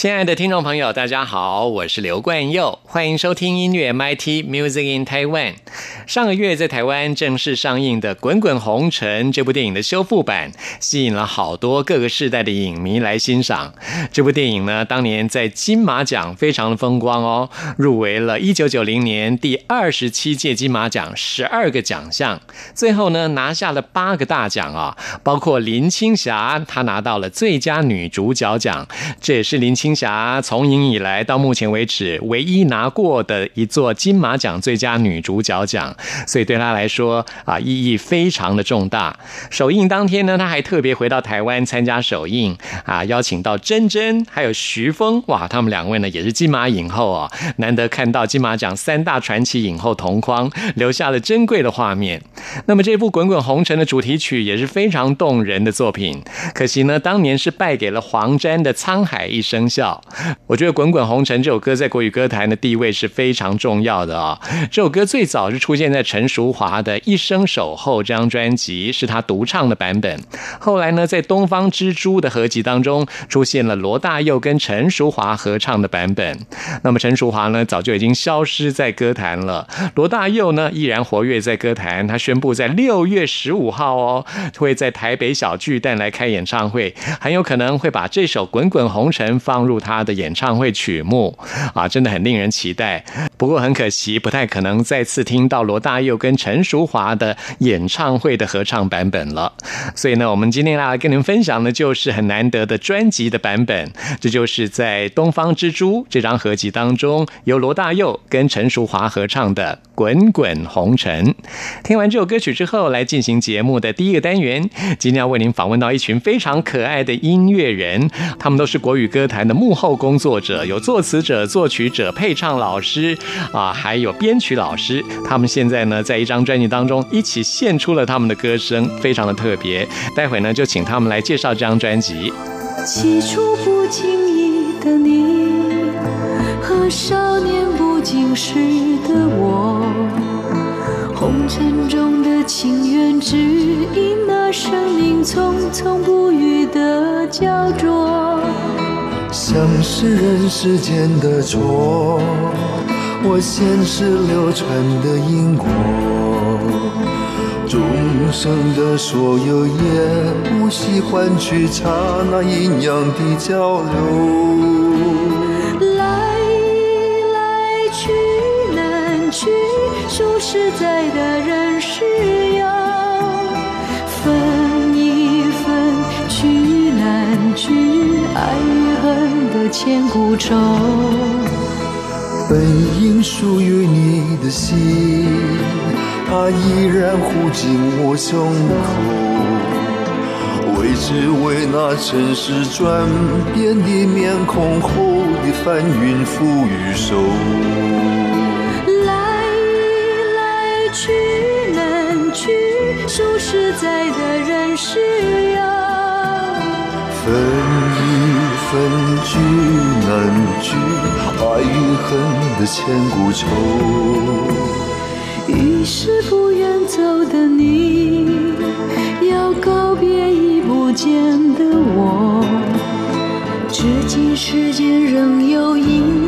亲爱的听众朋友，大家好，我是刘冠佑，欢迎收听音乐 MIT Music in Taiwan。上个月在台湾正式上映的《滚滚红尘》这部电影的修复版，吸引了好多各个世代的影迷来欣赏。这部电影呢，当年在金马奖非常的风光哦，入围了一九九零年第二十七届金马奖十二个奖项，最后呢拿下了八个大奖啊，包括林青霞，她拿到了最佳女主角奖，这也是林青。青霞从影以来到目前为止唯一拿过的一座金马奖最佳女主角奖，所以对她来说啊意义非常的重大。首映当天呢，她还特别回到台湾参加首映啊，邀请到珍珍还有徐峰，哇，他们两位呢也是金马影后啊，难得看到金马奖三大传奇影后同框，留下了珍贵的画面。那么这部《滚滚红尘》的主题曲也是非常动人的作品，可惜呢，当年是败给了黄沾的《沧海一声笑》。我觉得《滚滚红尘》这首歌在国语歌坛的地位是非常重要的啊！这首歌最早是出现在陈淑华的《一生守候》这张专辑，是他独唱的版本。后来呢，在《东方之珠》的合集当中，出现了罗大佑跟陈淑华合唱的版本。那么陈淑华呢，早就已经消失在歌坛了。罗大佑呢，依然活跃在歌坛。他宣布在六月十五号哦，会在台北小巨蛋来开演唱会，很有可能会把这首《滚滚红尘》放入。入他的演唱会曲目啊，真的很令人期待。不过很可惜，不太可能再次听到罗大佑跟陈淑华的演唱会的合唱版本了。所以呢，我们今天来跟您分享的就是很难得的专辑的版本。这就是在《东方之珠》这张合集当中，由罗大佑跟陈淑华合唱的《滚滚红尘》。听完这首歌曲之后，来进行节目的第一个单元。今天要为您访问到一群非常可爱的音乐人，他们都是国语歌坛的。幕后工作者有作词者、作曲者、配唱老师啊，还有编曲老师。他们现在呢，在一张专辑当中一起献出了他们的歌声，非常的特别。待会呢，就请他们来介绍这张专辑。起初不经意的你，和少年不经事的我，红尘中的情缘，只因那生命匆匆不语的胶着。像是人世间的错，我前世流传的因果，众生的所有也不惜换取刹那阴阳的交流。来来去难去，数十载的人世千古愁，本应属于你的心，它依然护紧我胸口。为只为那尘世转变的面孔后的翻云覆雨手。来来去难去，数十载的人世游分一。分聚难聚，爱与恨的千古愁。于是不愿走的你，要告别已不见的我。至今世间仍有隐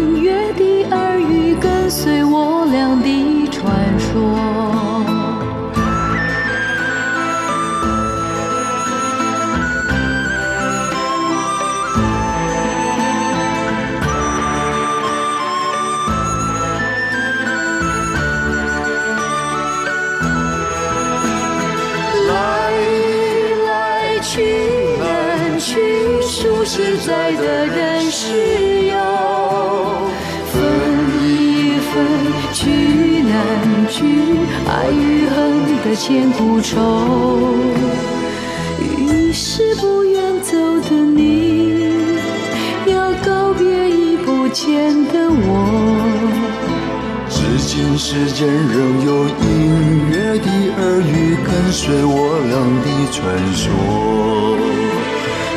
千古愁。于是不愿走的你，要告别已不见的我。至今世间仍有隐约的耳语跟随我俩的传说。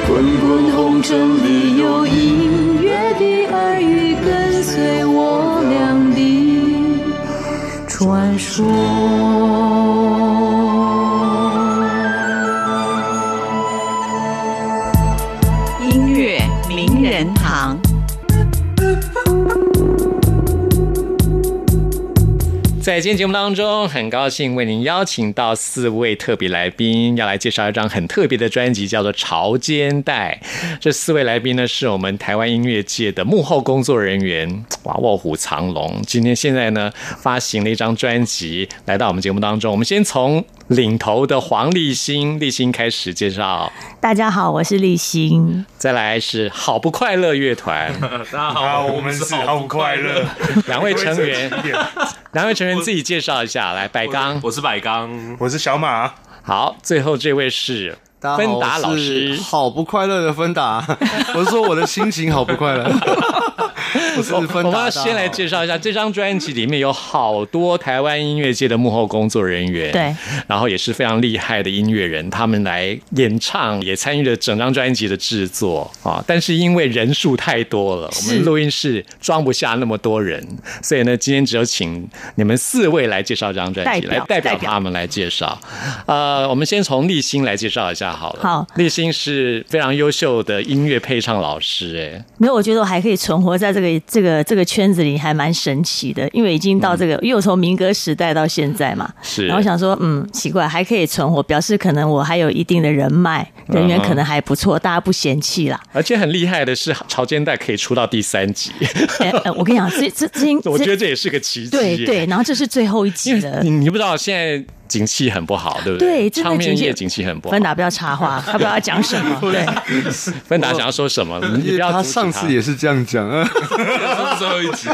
滚滚红尘里有隐约的耳语跟随我俩的传说。在今天节目当中，很高兴为您邀请到四位特别来宾，要来介绍一张很特别的专辑，叫做《潮间带》。这四位来宾呢，是我们台湾音乐界的幕后工作人员，哇，卧虎藏龙。今天现在呢，发行了一张专辑，来到我们节目当中。我们先从领头的黄立新，立新开始介绍，大家好，我是立新。再来是好不快乐乐团，大家好，我们是好不快乐。两位成员，两位成员自己介绍一下，来，百刚，我是百刚，我是小马，好，最后这位是大家好芬达老师，好不快乐的芬达，我是说我的心情好不快乐。我是芬达，我们要先来介绍一下这张专辑里面有好多台湾音乐界的幕后工作人员，对，然后也是非常厉害的音乐人，他们来演唱，也参与了整张专辑的制作啊。但是因为人数太多了，我们录音室装不下那么多人，所以呢，今天只有请你们四位来介绍这张专辑，来代表。代表他们来介绍。呃，我们先从立新来介绍一下好了。好立新是非常优秀的音乐配唱老师，哎，没有，我觉得我还可以存活在这个这个这个圈子里，还蛮神奇的。因为已经到这个，因为我从民歌时代到现在嘛，是然后想说，嗯，奇怪，还可以存活，表示可能我还有一定的人脉，人缘可能还不错，大家不嫌弃啦。而且很厉害的是，《潮间带》可以出到第三集，我跟你讲，这这这这，我觉得这也是个奇迹。对对，，然后这是最后一集你。你不知道现在景气很不好，对不对，真的唱片业景景气很不好。芬达不要插话，他不知道要讲什么。对，芬 达想要说什么？你不因为他要上次也是这样讲啊，最后一集，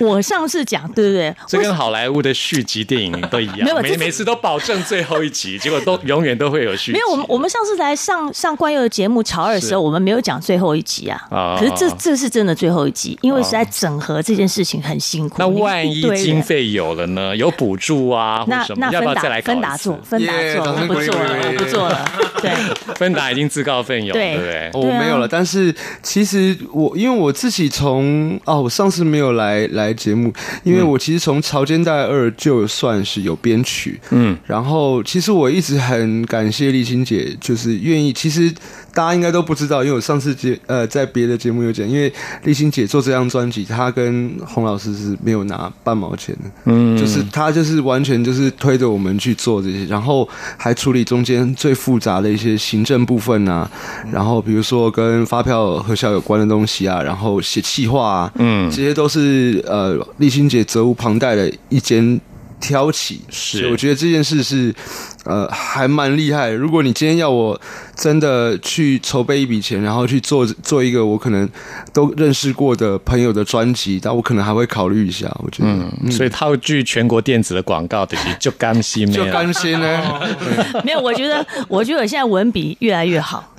我上次讲，对不对？这跟好莱坞的续集电影都一样，没有每每次都保证最后一集，结果都永远都会有续集。没有，我们我们上次来上上冠佑的节目《潮二》的时候，我们没有讲最后一集啊。啊可是这这是真的最后一集，因为实在整合这件事情很辛苦。那万一经费有了呢？有补助啊，或那什么？要不要再来搞一次芬达做？芬达做，我不做了，我不做了。对，芬达已经自告奋勇，对对不对？我没有了。但是其实我因为我自己从哦，我上次没有来来节目，因为我其实从《潮间带二》就算是有编曲，嗯，然后其实我一直很感谢丽青姐，就是愿意。其实大家应该都不知道，因为我上次节呃在别的节目有讲，因为立新姐做这张专辑，她跟洪老师是没有拿半毛钱的，嗯。就是她就是完全就是推着我们去做这些，然后还处理中间最复杂的一些行政部分啊，然后比如说跟发票核销有关的东西啊，然后写企划啊，嗯。这些都是呃丽欣姐责无旁贷的一肩挑起，是。我觉得这件事是呃还蛮厉害的。如果你今天要我真的去筹备一笔钱，然后去做做一个我可能都认识过的朋友的专辑，但我可能还会考虑一下。我觉得，嗯，所以套句全国电子的广告的，就甘心就没甘心呢。没有，我觉得，我觉得我现在文笔越来越好。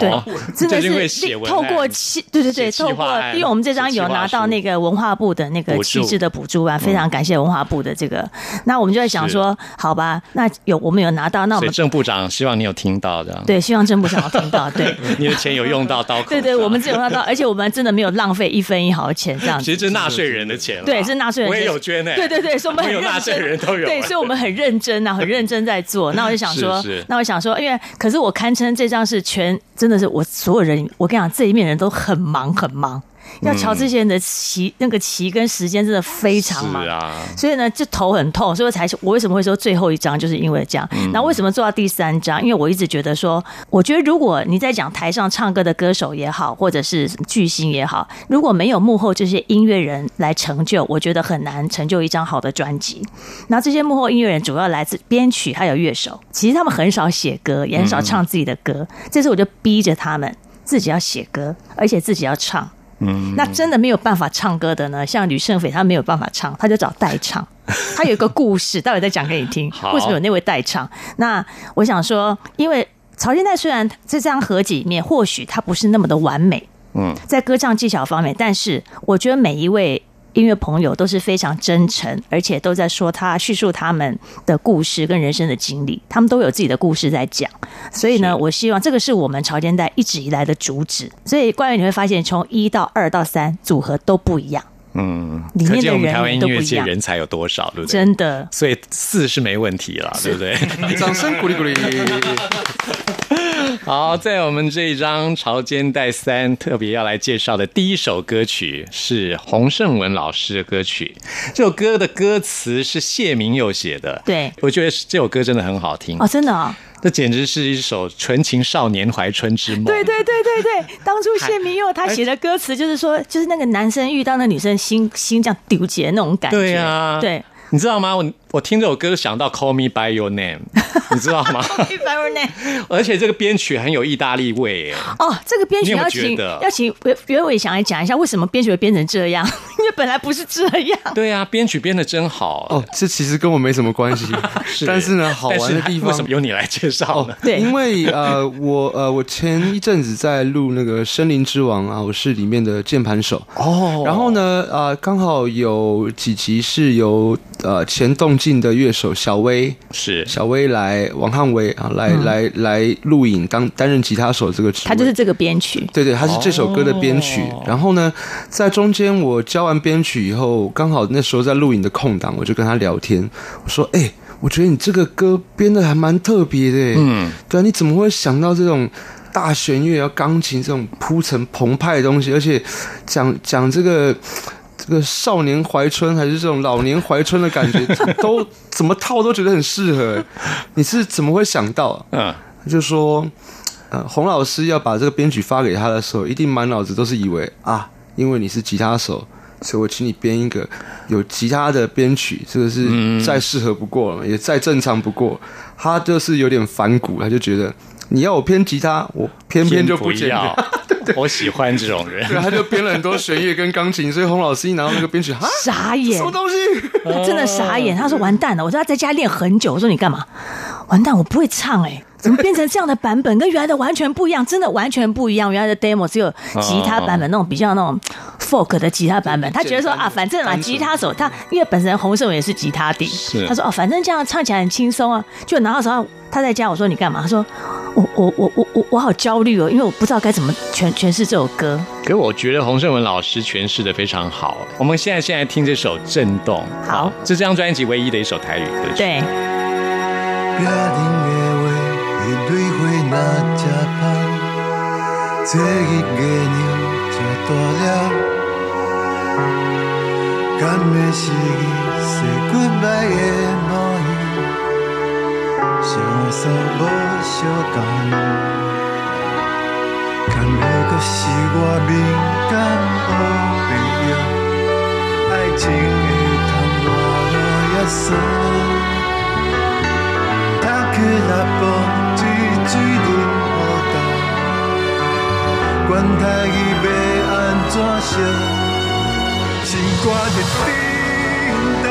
对哦，，真的是透过气，对对对，透过因为我们这张有拿到那个文化部的那个补助气质的补助啊，非常感谢文化部的这个。那我们就在想说，好吧，那有我们有拿到，那我们郑部长希望你有听到这样，对，希望郑部长有听到，对。你的钱有用到刀口。对对，我们只有用到，而且我们真的没有浪费一分一毫钱这样子。其实这是纳税人的钱啦，对，是纳税人。我也有捐呢，对对对，所以我们很纳税，人都有，对，所以我们很认真啊，很认真在做。那我就想说那我想说，因为可是我堪称这张是全真的是我所有人，我跟你讲，这一面人都很忙很忙。要瞧这些人的期，那个期跟时间真的非常忙。是啊，所以呢，就头很痛，所以我才我为什么会说最后一章，就是因为这样。那、为什么做到第三章？因为我一直觉得说，我觉得如果你在讲台上唱歌的歌手也好，或者是巨星也好，如果没有幕后这些音乐人来成就，我觉得很难成就一张好的专辑。那这些幕后音乐人主要来自编曲还有乐手，其实他们很少写歌，也很少唱自己的歌。这次我就逼着他们自己要写歌，而且自己要唱。嗯，那真的没有办法唱歌的呢，像吕胜斐他没有办法唱，他就找代唱。他有一个故事，待会再讲给你听好。为什么有那位代唱？那我想说，因为曹金泰虽然在这张合集里面，或许他不是那么的完美，嗯，在歌唱技巧方面，但是我觉得每一位音乐朋友都是非常真诚，而且都在说他叙述他们的故事跟人生的经历，他们都有自己的故事在讲。所以呢，我希望这个是我们潮间带一直以来的主旨。所以关于你会发现，从一到二到三组合都不一样，嗯，里面的人台湾音乐都不一样界人才有多少，对不对？真的。所以四是没问题了，对不对？掌声鼓励鼓励。好，在我们这一张《潮间带三》特别要来介绍的第一首歌曲是洪胜文老师的歌曲。这首歌的歌词是谢明佑写的，对我觉得这首歌真的很好听哦，真的哦，这简直是一首纯情少年怀春之梦。对对对对对，当初谢明佑他写的歌词就是说，就是那个男生遇到那女生心心这样丢结那种感觉。对啊对。你知道吗？我我听这首歌想到《Call Me by Your Name》，你知道吗？一百二内而且这个编曲很有意大利味耶。哦，这个编曲要请要请袁袁伟翔来讲一下，为什么编曲会编成这样？因为本来不是这样。对啊，编曲编的真好哦，这其实跟我没什么关系，但是呢，好玩的地方为什么由你来介绍呢？对因为呃，我呃，我前一阵子在录那个《森林之王》啊，我是里面的键盘手。哦然后呢，呃，刚好有几集是由呃前动静的乐手小薇，是小薇来王汉威啊，来、来来录影当担任吉他手这个职位。他就是这个编曲，对对，他是这首歌的编曲。哦然后呢，在中间我教完编曲以后，刚好那时候在录影的空档，我就跟他聊天，我说：“哎、我觉得你这个歌编的还蛮特别的。”嗯，对啊，你怎么会想到这种大弦乐、要钢琴这种铺陈澎湃的东西，而且讲讲这个。这个少年怀春还是这种老年怀春的感觉，都怎么套都觉得很适合。你是怎么会想到、啊？嗯，他就说，呃，洪老师要把这个编曲发给他的时候，一定满脑子都是以为啊，因为你是吉他手，所以我请你编一个有吉他的编曲，这个是再适合不过了嘛，也再正常不过。他就是有点反骨，他就觉得你要我编吉他，我偏偏就不剪。要。我喜欢这种人。对，他就编了很多弦乐跟钢琴，所以洪老师一拿到那个编曲，哈，傻眼什么，东西？他 真的傻眼。他说完蛋了，我说他在家练很久，我说你干嘛？完蛋，我不会唱哎、怎么变成这样的版本？跟原来的完全不一样，真的完全不一样。原来的 demo 只有吉他版本，那种比较那种 folk 的吉他版本。他觉得说啊，反正啊，吉他手他因为本身洪胜伟也是吉他底，他说哦，反正这样唱起来很轻松啊。就拿到时候他在家，我说你干嘛？他说我我我我我我好焦虑哦，因为我不知道该怎么诠诠释这首歌。可我觉得洪胜文老师诠释的非常好。我们现在现在听这首《震动》，好这张专辑唯一的一首台语歌曲。对，对花若吃芳，这一月娘吃大了，敢会是伊说 goodbye 的模样，相送无相共。坎坷搁是我敏感黑白影，爱情会通换落叶酸。他去那风水水冷雨重，管他伊要安怎想，心肝在叮当，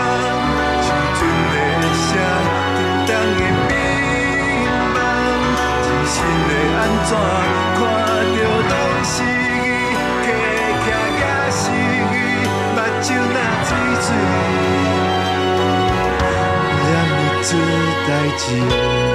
青春的。声，叮当的。乒乓，真心的。安怎看着拢是伊，客客也是伊，目睭若水水。念你出代志。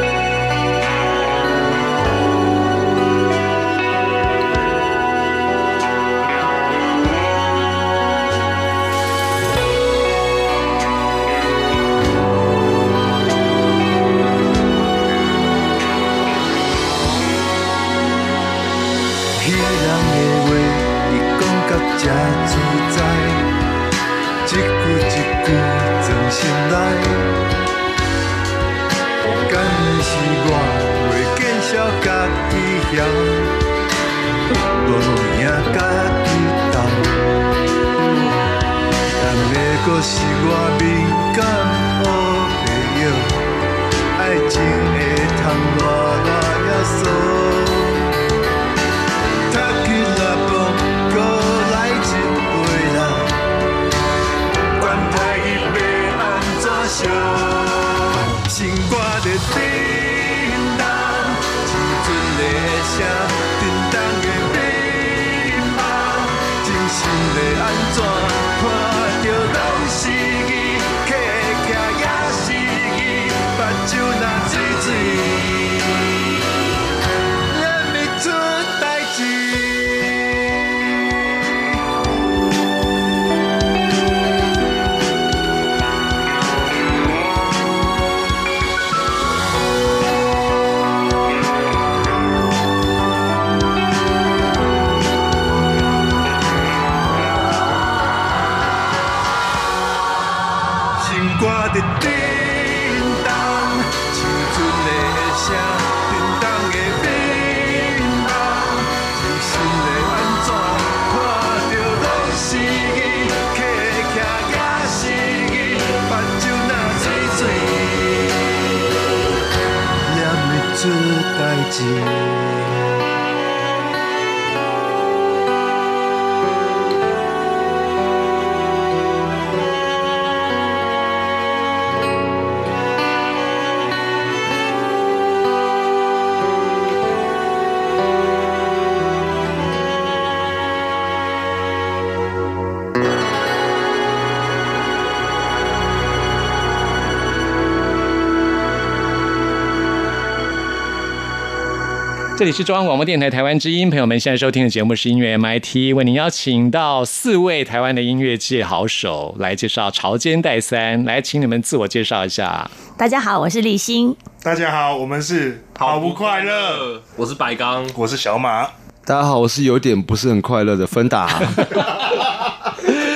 这里是中央广播电台台湾之音，朋友们现在收听的节目是音乐 MIT，为您邀请到四位台湾的音乐界好手来介绍《潮间带三》，来请你们自我介绍一下。大家好，我是立新。大家好，我们是好不快乐，我是白刚，我是小马。大家好，我是有点不是很快乐的芬达，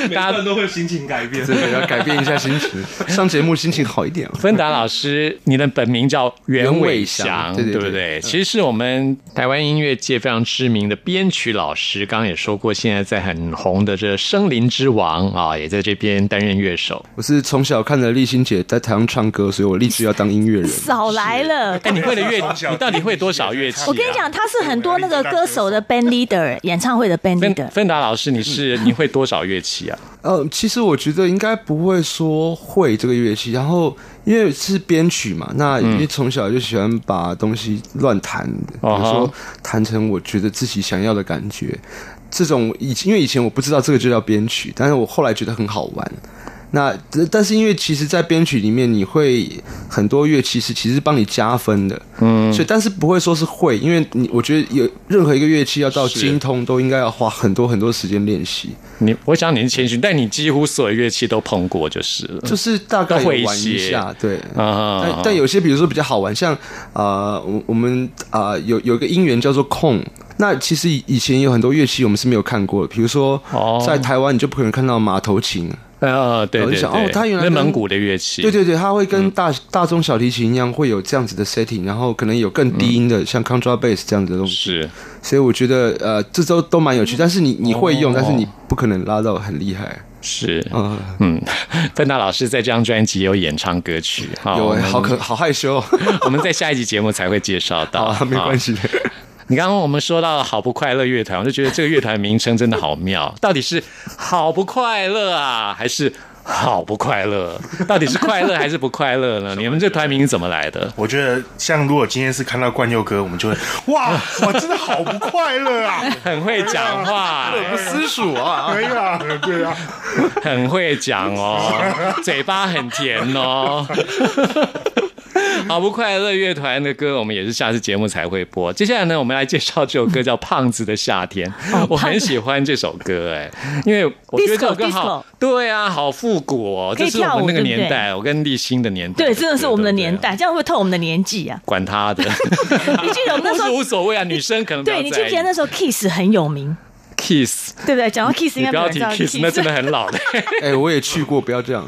大家都会心情改变。真的要改变一下心情，上节目心情好一点。芬达老师，你的本名叫袁伟翔，翔对对对不对？其实是我们台湾音乐界非常知名的编曲老师，刚刚也说过，现在在很红的这《森林之王》啊，也在这边担任乐手。我是从小看着丽欣姐在台上唱歌，所以我立志要当音乐人。少来了！哎，你会的乐，你到底会多少乐器、啊？我跟你讲，他是很多那个歌手的 band leader，演唱会的 band leader。芬达老师，你是你会多少乐器啊？呃，其实我觉得应该不会说会这个乐器，然后因为是编曲嘛，那因为从小就喜欢把东西乱弹，比如哦说弹成我觉得自己想要的感觉。这种以因为以前我不知道这个就叫编曲，但是我后来觉得很好玩。那但是因为其实，在编曲里面，你会很多乐器是其实帮你加分的，嗯，所以但是不会说是会，因为你我觉得有任何一个乐器要到精通，都应该要花很多很多时间练习。你我想你是谦虚，但你几乎所有乐器都碰过就是了。就是大概会玩一些下，对。啊但但有些比如说比较好玩，像呃，我我们啊、呃有有一个音源叫做控。那其实以以前有很多乐器我们是没有看过的，比如说哦在台湾你就不可能看到马头琴，呃，对对对，我就想哦它原来蒙古的乐器，对对对，它会跟嗯。大、大中小提琴一样会有这样子的 setting，然后可能有更低音的，像 contrabass 这样子的东西。是。所以我觉得呃，这周都蛮有趣，但是你你会用，哦。但是你不可能拉到很厉害。是，嗯，嗯，芬达老师在这张专辑有演唱歌曲，好有好可好害羞。我们在下一集节目才会介绍到，好，没关系。的。你刚刚我们说到好不快乐乐团，我就觉得这个乐团名称真的好妙，到底是好不快乐啊，还是好不快乐？到底是快乐还是不快乐呢？你们这团名怎么来的？我觉得，像如果今天是看到冠佑哥，我们就会哇我，真的好不快乐啊！很会讲话、不思蜀啊，可以啊，对啊，很会讲哦，嘴巴很甜哦。好不快乐乐团的歌，我们也是下次节目才会播。接下来呢，我们来介绍这首歌叫《胖子的夏天》，我很喜欢这首歌，哎，因为我觉得这首歌好对啊，好复古哦，可以这是我们那个年代，我跟立新的年代，对，真的是我们的年，代，这样会透我们的年纪啊？管他的，你记得我们那时候 无所谓啊，女生可能对你记不记得那时候 Kiss 很有名？Kiss，对不对？讲到 Kiss 应该不要提 Kiss，那真的很 老的，哎，我也去过，不要这样。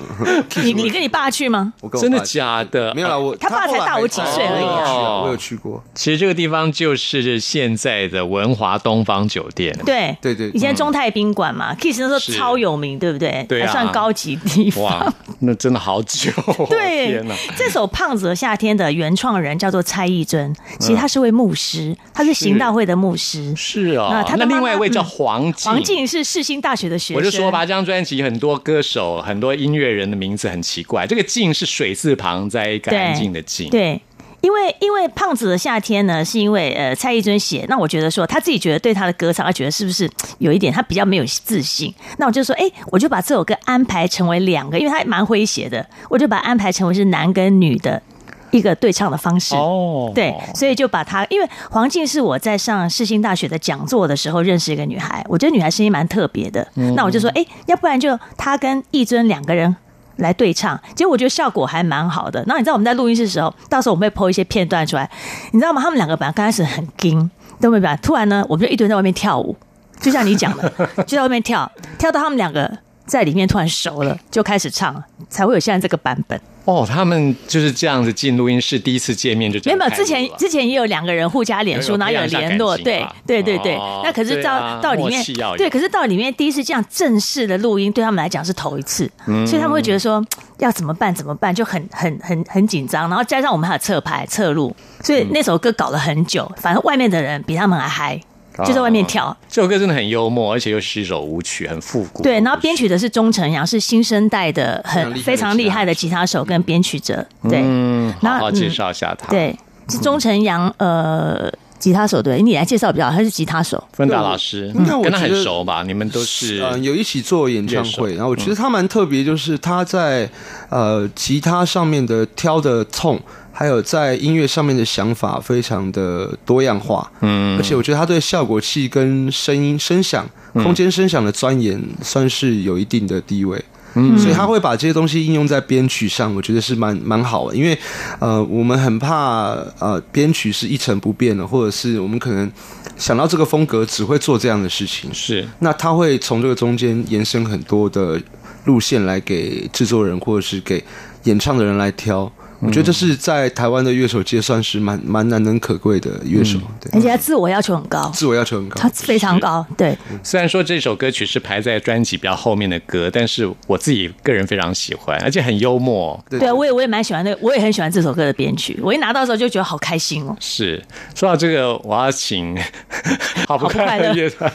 你你跟你爸去吗？我跟真的假的？没有啦，我他爸才大我几岁而已我有去过。其实这个地方就是现在的文华东方酒店。对对对以前中泰宾馆嘛，Kiss 那时候超有名，对不对？对算高级地方。哇，那真的好久、哦，对这首《胖子的夏天》的原创人叫做蔡义尊，其实他是位牧师，他是行道会的牧师。是啊，那他另外一位叫嗯黄静，黄静是世新大学的学生，我就说吧，这张专辑很多歌手、很多音乐人的名字很奇怪，这个“静”是水字旁在一个安静的“静”，对。因为因为胖子的夏天呢，是因为呃蔡依尊写，那我觉得说他自己觉得对他的歌唱，他觉得是不是有一点他比较没有自信，那我就说，哎，我就把这首歌安排成为两个，因为他蛮诙谐的，我就把它安排成为是男跟女的一个对唱的方式。哦，对，所以就把她，因为黄静是我在上世新大学的讲座的时候认识一个女孩，我觉得女孩声音蛮特别的。那我就说，哎、要不然就她跟义尊两个人来对唱，结果我觉得效果还蛮好的。然后你知道我们在录音室的时候，到时候我们会剖一些片段出来，你知道吗？他们两个本来刚开始很惊，都没办法，突然呢，我们就一堆人在外面跳舞，就像你讲的，就在外面跳，跳到他们两个。在里面突然熟了，就开始唱，才会有现在这个版本。哦，他们就是这样子进录音室，第一次见面就这样没有没有，之前之前也有两个人互加脸书，有然后有联络，对对对对。哦。那可是到、啊到里面对，可是到里面第一次这样正式的录音，对他们来讲是头一次，嗯。所以他们会觉得说 要怎么办怎么办，就很很很很紧张。然后加上我们还有侧拍侧录，所以那首歌搞了很久，反正外面的人比他们还嗨，就在外面跳。这首歌真的很幽默，而且又是一首舞曲，很复古。对，然后编曲的是钟成阳，是新生代的很非非常常厉害的吉他手跟编曲者。对，嗯，好那好介嗯绍一下他。，对，是钟成阳，呃，吉他手对，你来介绍比较好，他是吉他手。芬达老师，那我跟他很熟吧？你们都是嗯，有一起做演唱会，然后我觉得他蛮特别，就是他在呃吉他上面的挑的痛，还有在音乐上面的想法非常的多样化，嗯而且我觉得他对效果器跟声音声响、空间声响的钻研，算是有一定的地位。嗯，所以他会把这些东西应用在编曲上，我觉得是蛮蛮好的。因为呃，我们很怕呃编曲是一成不变的，或者是我们可能想到这个风格只会做这样的事情。是那他会从这个中间延伸很多的路线来给制作人或者是给演唱的人来挑。我觉得这是在台湾的乐手界算是蛮蛮难能可贵的乐手，对，而且他自我要求很高，自我要求很高他。非常高，对，虽然说这首歌曲是排在专辑比较后面的歌，但是我自己个人非常喜欢，而且很幽默。对对，我也我也蛮喜欢那个，我也很喜欢这首歌的编曲。我一拿到的时候就觉得好开心哦。是说到这个，我要请 好不快乐乐团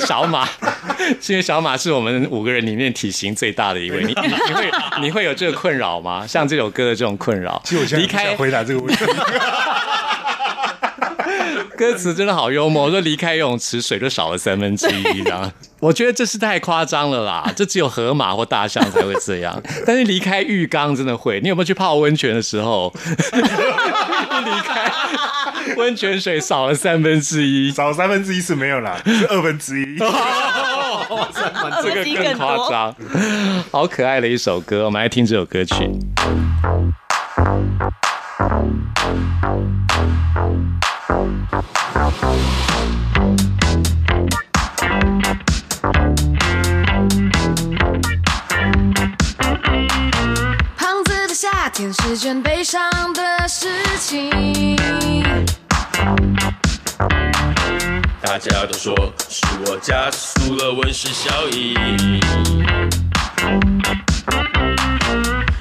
小马，因为小马是我们五个人里面体型最大的一位，你你你会你会有这个困扰吗？像这首歌的这种困扰，其实我现在离开回答这个问题。歌词真的好幽默，说离开游泳池水就少了三分之一，这样，我觉得这是太夸张了啦，这只有河马或大象才会这样，但是离开浴缸真的会。你有没有去泡温泉的时候，离开温泉水少了三分之一？少三分之一是没有啦，是二分之一。这个更夸张，好可爱的一首歌，我们来听这首歌曲。胖子的夏天是件悲伤的事情。大家都说是我加速了温室效应。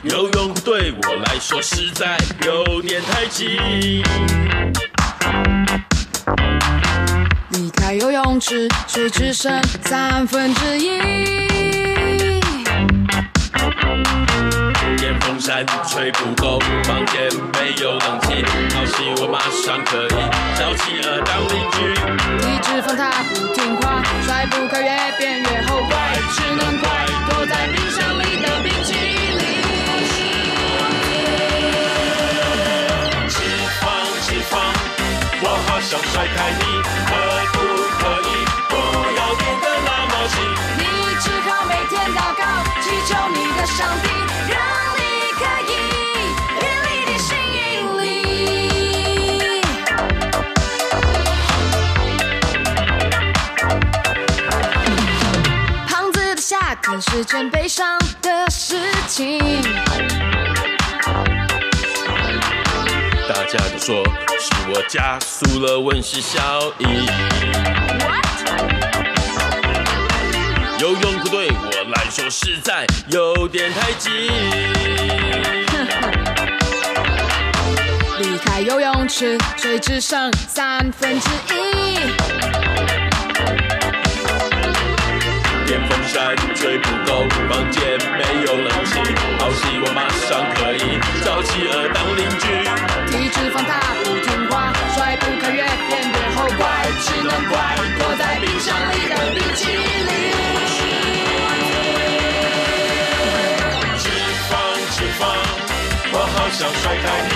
游泳对我来说实在有点太近。离开游泳池，水只剩三分之一。电风扇吹不够，房间没有冷气，好希我马上可以找企鹅当邻居。一直放它不听话，甩不开，越变越后怪，只能怪甩开你，可不可以不要变得那么急？你只好每天祷告，祈求你的上帝，让你可以远离地心引力。这是件悲伤的事情。家都说是我加速了温室效应。游泳裤对我来说实在有点太紧。离开游泳池，水只剩三分之一。电风扇吹不够，房间没有冷气，好希望马上可以找企鹅当邻居。体脂肪它不听话，甩不开越变越后怪，只能怪躲在冰箱里的冰淇淋。脂肪，脂肪，我好想甩开你，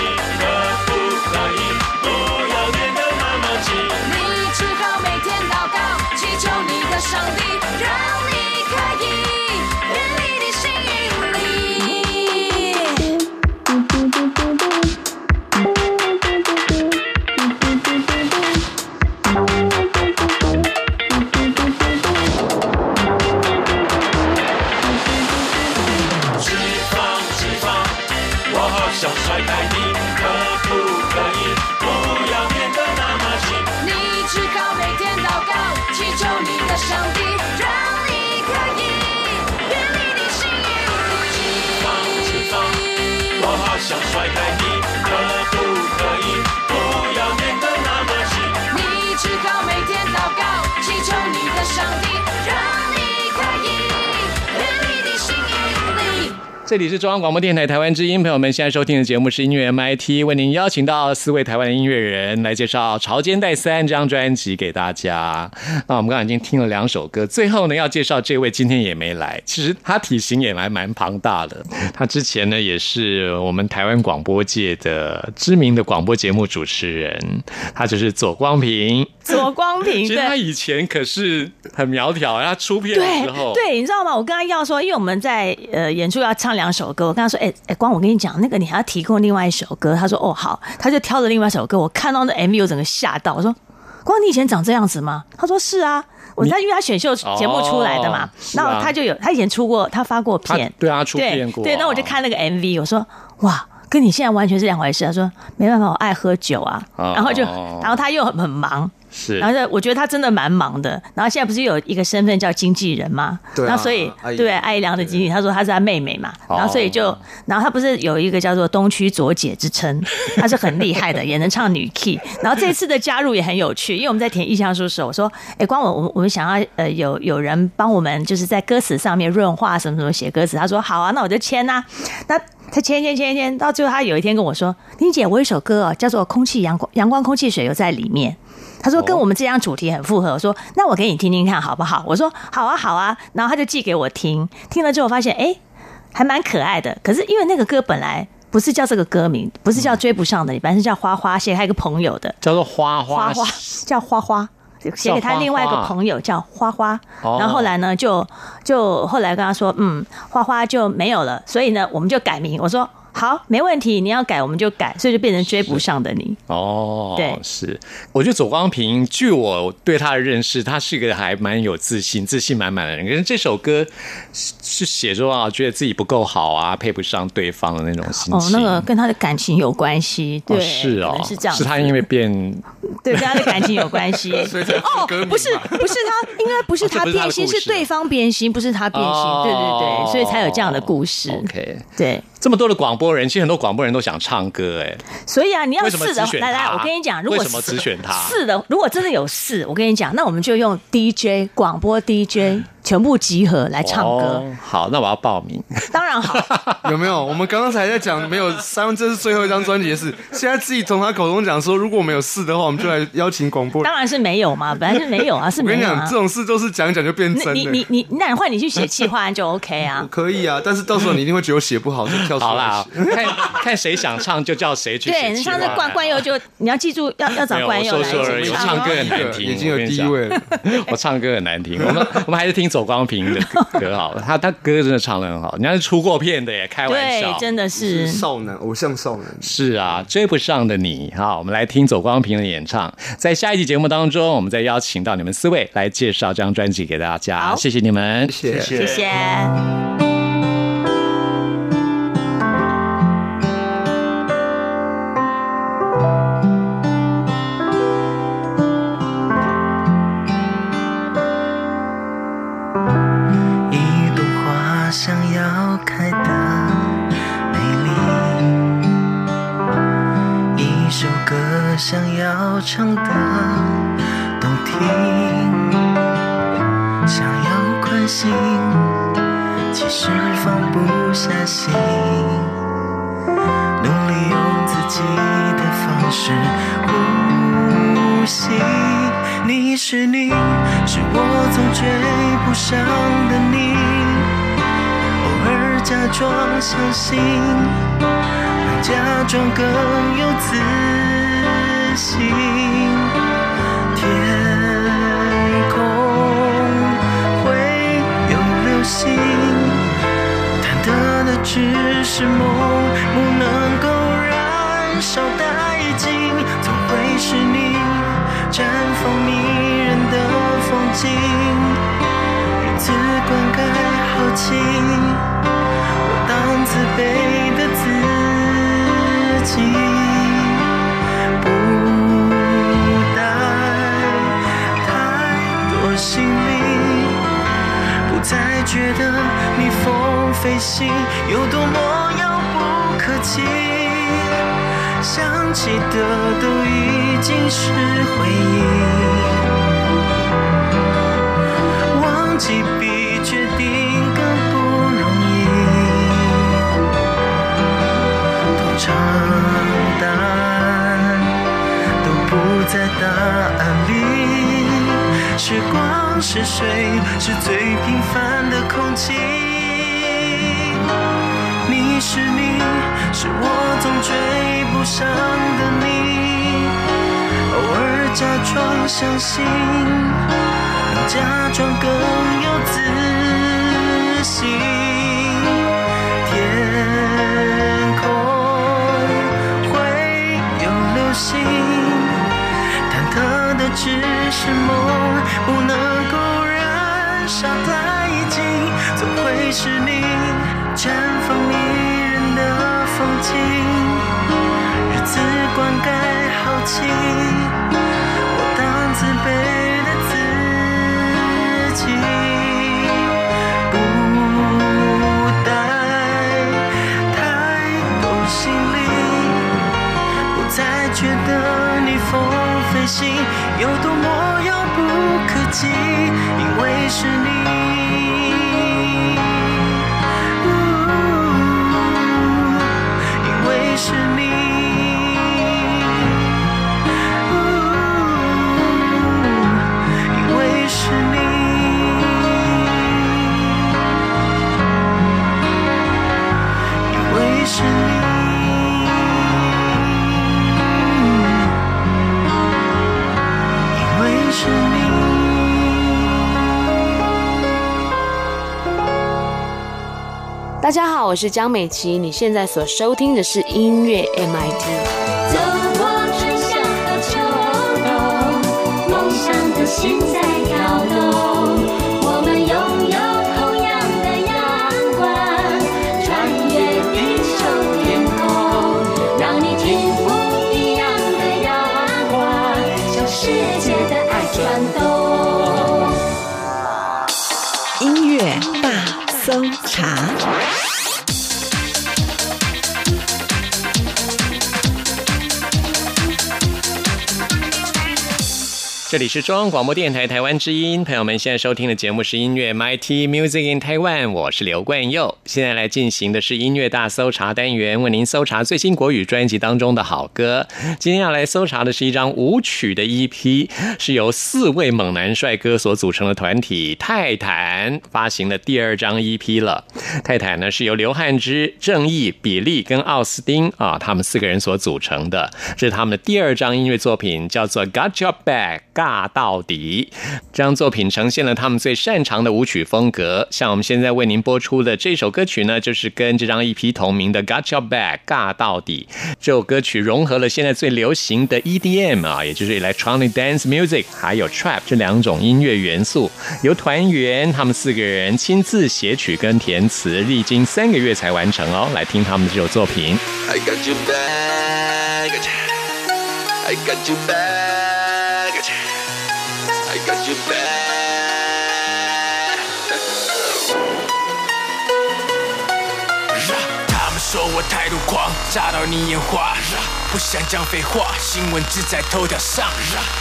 里是中央广播电台台湾之音，朋友们现在收听的节目是音乐 MIT，为您邀请到四位台湾的音乐人来介绍《潮间带三》这张专辑给大家。那我们刚刚已经听了两首歌，最后呢要介绍这位今天也没来，其实他体型也还蛮庞大的，他之前呢也是我们台湾广播界的知名的广播节目主持人，他就是左光平。左光平 其实他。以前可是很苗条，他出片的对时候，对，你知道吗？我跟他要说，因为我们在呃演出要唱两首歌，我跟他说，哎、哎、光我跟你讲，那个你还要提供另外一首歌。他说，哦好，他就挑了另外一首歌。我看到那 MV，我整个吓到，我说，光你以前长这样子吗？他说是啊，我他因为他选秀节目出来的嘛哦，啊然后他就有他以前出过，他发过片，对啊出片过对，那我就看那个 MV，我说哇。跟你现在完全是两回事。他说没办法，我爱喝酒啊，哦然后就，然后他又很很忙，是然后就我觉得他真的蛮忙的。然后现在不是有一个身份叫经纪人吗？对啊然后所以对艾良的经纪，他说他是他妹妹嘛，哦然后所以就，然后他不是有一个叫做东区左姐之称，他是很厉害的，也能唱女 key。然后这次的加入也很有趣，因为我们在填意向书的时候，我说，哎，光我我们我们想要呃有有人帮我们就是在歌词上面润化什么什么写歌词，他说好啊，那我就签呐、那他签签签签，到最后他有一天跟我说，林姐，我有一首歌哦，叫做《空气阳光阳光空气水》，有在里面。他说跟我们这张主题很符合，我说那我给你听听看好不好？我说好啊好啊，然后他就寄给我听，听了之后发现哎还蛮可爱的。可是因为那个歌本来不是叫这个歌名，不是叫追不上的你，本来是叫花花，写给他一个朋友的叫做花花花花叫花花。写给他另外一个朋友叫花花，哦然后后来呢，就就后来跟他说，嗯，花花就没有了，所以呢，我们就改名。我说好，没问题，你要改我们就改，所以就变成追不上的你。哦，对是。我觉得左光平，据我对他的认识，他是一个还蛮有自信、自信满满的人。可是这首歌是是写说啊，觉得自己不够好啊，配不上对方的那种心情。哦，那个跟他的感情有关系，对，哦是哦，是这样，是他因为变 对跟他的感情有关系，所以才哦不是不是他，应该不是他变心，是对方变心，不是他变心，对对哦对，所以才有这样的故事，OK。对。这么多的广播人，其实很多广播人都想唱歌，哎，所以啊，你要试的来来，我跟你讲，如果什么只选他？试的，如果真的有试，我跟你讲，那我们就用 DJ 广播 DJ 全部集合来唱歌，哦好，那我要报名。当然好。有没有？我们刚刚才在讲没有三，这是最后一张专辑的事。现在自己从他口中讲说，如果我们有事的话，我们就来邀请广播。当然是没有嘛，本来是没有啊，是我跟你讲，没有啊这。种事都是讲讲就变那真的。你你你，那换你去写企划案就 OK 啊。可以啊，但是到时候你一定会觉得我写不好，就跳出来好啦。，看看谁想唱就叫谁去对，你上次冠冠佑就你要记住要要找没有冠佑来我说说而已。我唱歌很难听，已经有我跟你讲地位了。我唱歌很难听，我们我们还是听左左光平的 歌好了，他他歌真的唱的很好，人家是出过片的耶，开玩对笑，，真的是少男偶像少男。是啊，追不上的你。好，我们来听走光平的演唱。在下一集节目当中，我们再邀请到你们四位来介绍这张专辑给大家。谢谢你们，谢谢谢谢。心，能假装更有自信。天空会有流星，忐忑的只是梦，不能够燃烧殆尽，总会是你绽放迷人的风景。日子灌溉好情，我当自卑的自己，不带太多行李。不再觉得逆风飞行有多么遥不可及，想起的都已经是回忆，忘记在答案里。时光是水，是最平凡的空气。你是你，是我总追不上的你。偶尔假装相信，假装更有自信。只是梦，不能够燃烧殆尽，总会是你绽放迷人的风景。日子灌溉豪情，我当自卑的自己，因为是你。我是江美琪，你现在所收听的是音乐 MIT。走过春夏和秋冬，梦想的心在这里是中央广播电台台湾之音，朋友们现在收听的节目是音乐 MIT Music in Taiwan，我是刘冠佑。现在来进行的是音乐大搜查单元，为您搜查最新国语专辑当中的好歌。今天要来搜查的是一张舞曲的 EP，是由四位猛男帅哥所组成的团体泰坦发行的第二张 EP 了。泰坦呢是由刘汉之、正义、比利跟奥斯汀啊，他们四个人所组成的，这是他们的第二张音乐作品，叫做《Got Your Back》。尬到底。这张作品呈现了他们最擅长的舞曲风格。像我们现在为您播出的这首歌曲呢，就是跟这张 EP 同名的《Got Your Back》尬到底。这首歌曲融合了现在最流行的 EDM 啊，也就是 Electronic Dance Music，还有 Trap 这两种音乐元素，由团员他们四个人亲自写曲跟填词，历经三个月才完成哦。来听他们的这首作品。I got You back. I got You back. I got your back. 他们说我态度狂，炸到你眼花。不想讲废话，新闻只在头条上。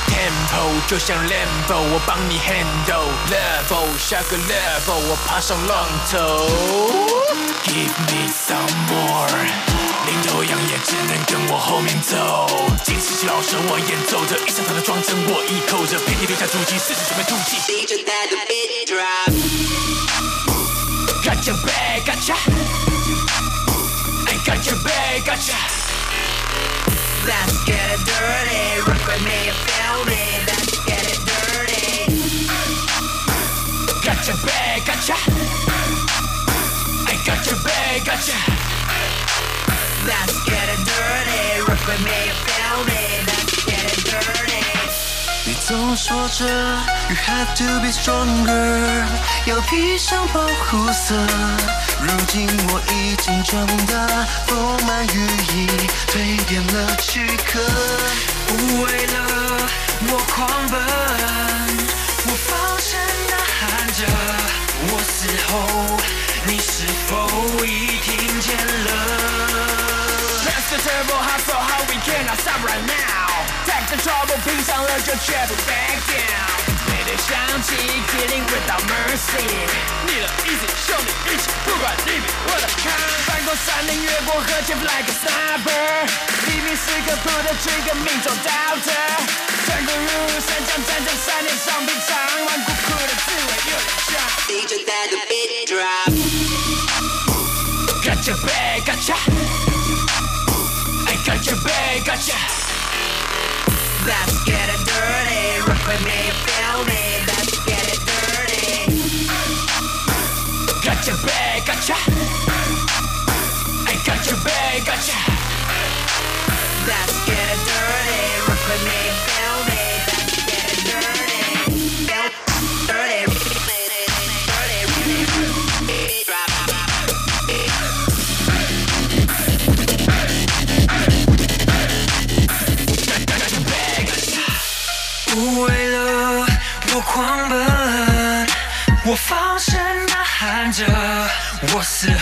Tempo 就像 Lambo，我帮你 handle。Level 下个 level，我爬上浪头。Give me some more，领头羊也只能跟我后面走。金丝鸡老神我演奏着，一场场的装帧我一口着，遍地留下足迹，四处准备突击。DJ 带的 beat drop。Got your back, gotcha. I got your back, gotcha. Let's get it dirty. Rock with me, feel me. Let's get it dirty. Got your back, gotcha. I got your back, gotcha. Let's get it dirty. Rock with me, feel me. Let's get it dirty. 你总说着 You have to be stronger，要披上保护色。如今我已经长大，风满羽翼，蜕变了躯壳。不为了我狂奔，我放声呐喊着，我死后， ？Press the turbo hustle, how we cannot stop right now. Take the trouble，拼上了就绝不 back down。每天响起，killing without mercy。你的 easy，兄弟一起，不管你比我的强。翻过山岭，越过河，前 like a sniper。黎明时刻 pull the trigger，命中 doubter。穿过如山江，站在山巅上品尝，顽固酷的滋味有点像。DJ 带的 beat drop。Got your back, gotcha. I back, gotcha. Let's get it dirty. Rock with me, feel me. Let's get it dirty. Got your back, gotcha. I got your back, gotcha. Let's get it dirty. Rock with me, feel me.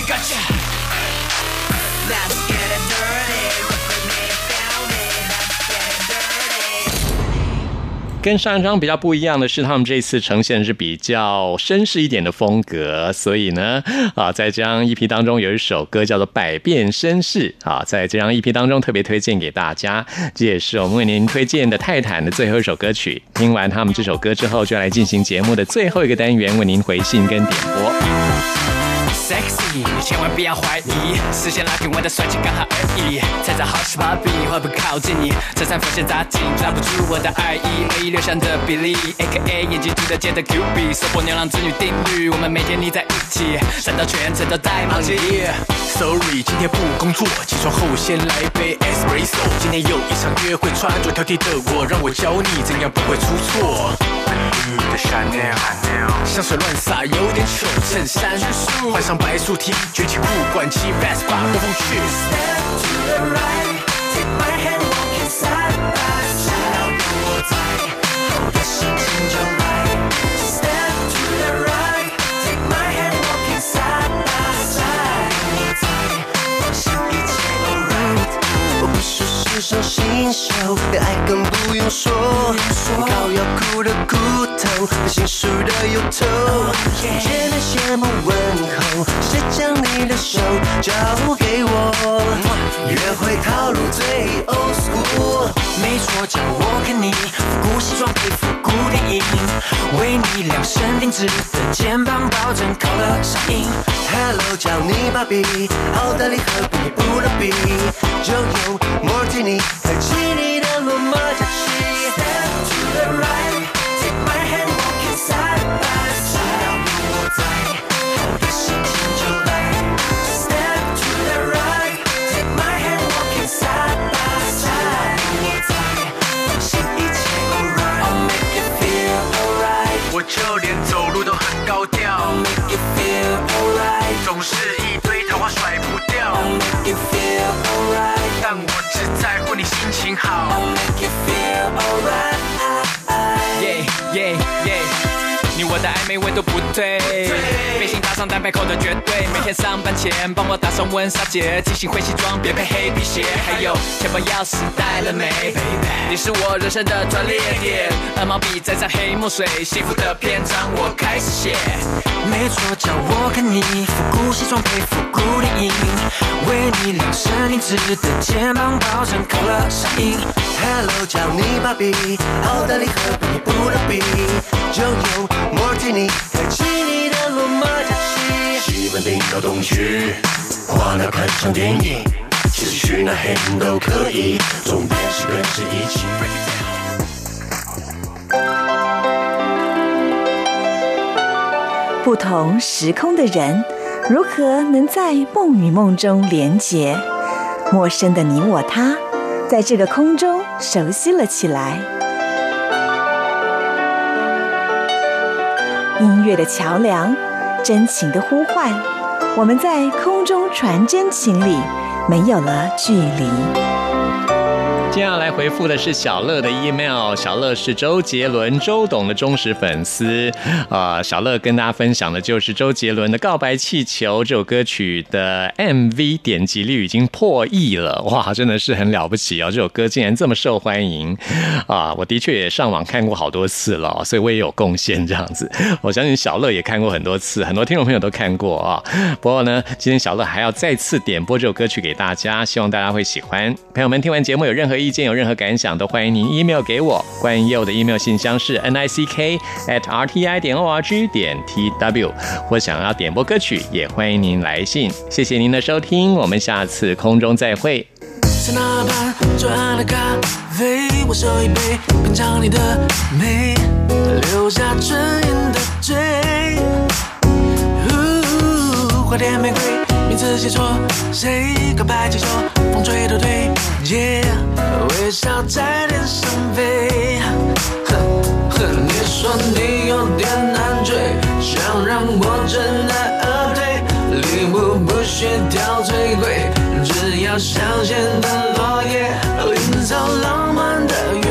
your back, gotcha. Let's get it dirty. 跟上一张比较不一样的是，他们这次呈现是比较绅士一点的风格，所以呢，啊，在这张 EP 当中有一首歌叫做《百变绅士》啊，在这张 EP 当中特别推荐给大家，这也是我们为您推荐的泰坦的最后一首歌曲。听完他们这首歌之后，就来进行节目的最后一个单元，为您回信跟点播。sexy，你千万不要怀疑，视线拉近我的帅气刚好而已，踩着好十八比会不会靠近你？这扇风线扎紧，抓不住我的爱意，唯一留下的比例，A.K.A 眼睛涂的街的 Q B，收获牛郎织女定律，我们每天腻在一起，闪到全程都在忙记。Sorry，今天不工作，起床后先来杯 espresso。今天有一场约会，穿着挑剔的我，让我教你怎样不会出错。的 Chanel，香水乱洒，有点糗。衬衫，换上白素婷，举起裤管，七百十八，我不去。说，高要哭的骨头，心熟的忧愁，见面羡慕问候，谁将你的手交给我？约会套路最 old school，没错，叫我跟你复古西装配复古电影，为你量身定制的肩膀，保证靠得上瘾。Hello，叫你芭比，奥黛丽和比利布的比，就用 Martini 开启你的罗马假期。就连走路都很高调 I'll make you feel alright。总是一堆桃花甩不掉 I'll make you feel alright。但我只在乎你心情好 I'll make you feel alright。的暧昧味都不对，背心搭上单排扣的绝对，每天上班前帮我打上温莎结，提醒灰西装别配黑皮鞋，还有钱包钥匙带了没你是我人生的转捩点，鹅毛笔沾上黑墨水，幸福的篇章我开始写。没错，叫我看你复古西装配复古电影，为你量身定制的肩膀，保证靠了上瘾。Hello，叫你芭比，奥黛丽和比利布的比，就用 Martini 开启你的罗马假期。西门町到东区，华纳看场电影，其实去哪黑都可以，重点是跟谁一起。不同时空的人，如何能在梦与梦中连结？陌生的你我他，在这个空中熟悉了起来。音乐的桥梁，真情的呼唤，我们在空中传真情里，没有了距离。接下来回复的是小乐的 email，小乐是周杰伦、周董的忠实粉丝啊、小乐跟大家分享的就是周杰伦的《告白气球》这首歌曲的 MV 点击率已经破亿了，哇，真的是很了不起哦！这首歌竟然这么受欢迎啊！我的确也上网看过好多次了，所以我也有贡献这样子。我相信小乐也看过很多次，很多听众朋友都看过啊。不过呢，今天小乐还要再次点播这首歌曲给大家，希望大家会喜欢。朋友们听完节目有任何意见、有任何感想，都欢迎您 email 给我。关于佑的 email 信箱是 n i c k at r t i 点 o r g 点 t w，或想要点播歌曲，也欢迎您来信。谢谢您的收听，我们下次空中再会。在那盘最爱的咖啡，我手一杯，品尝你的美，留下唇印的嘴。花店玫瑰，名字写错，谁告白气球，风吹都对，街，微笑在天上飞。哼哼，你说你有点难追，想让我知难而退，礼物不需挑最贵，只要香榭的落叶，营造浪漫的约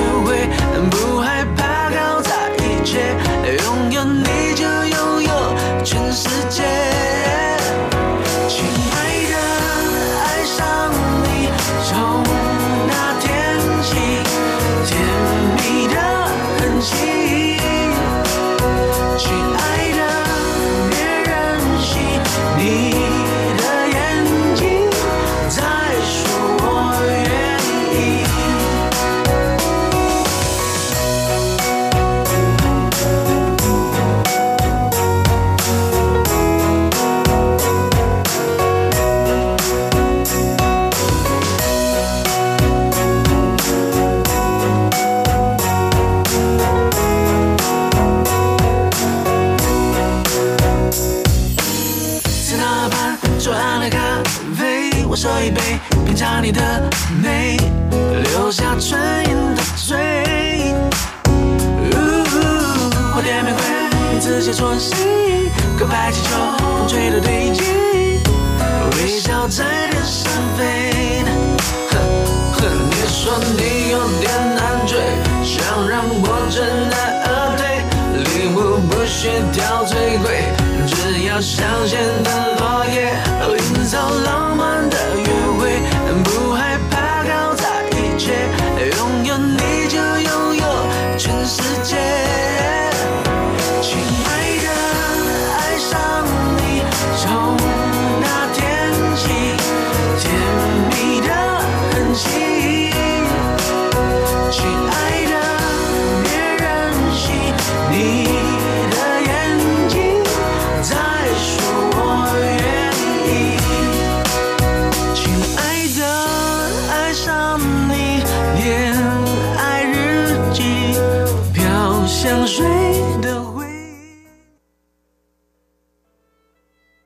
你的美，留下唇印的嘴。呜花店玫瑰，名字写错谁？告白气球，风吹的对劲，微笑在天上飞。哼哼，你说你有点难追，想让我真爱而退，礼物不需挑最贵，只要香榭的落叶，营造浪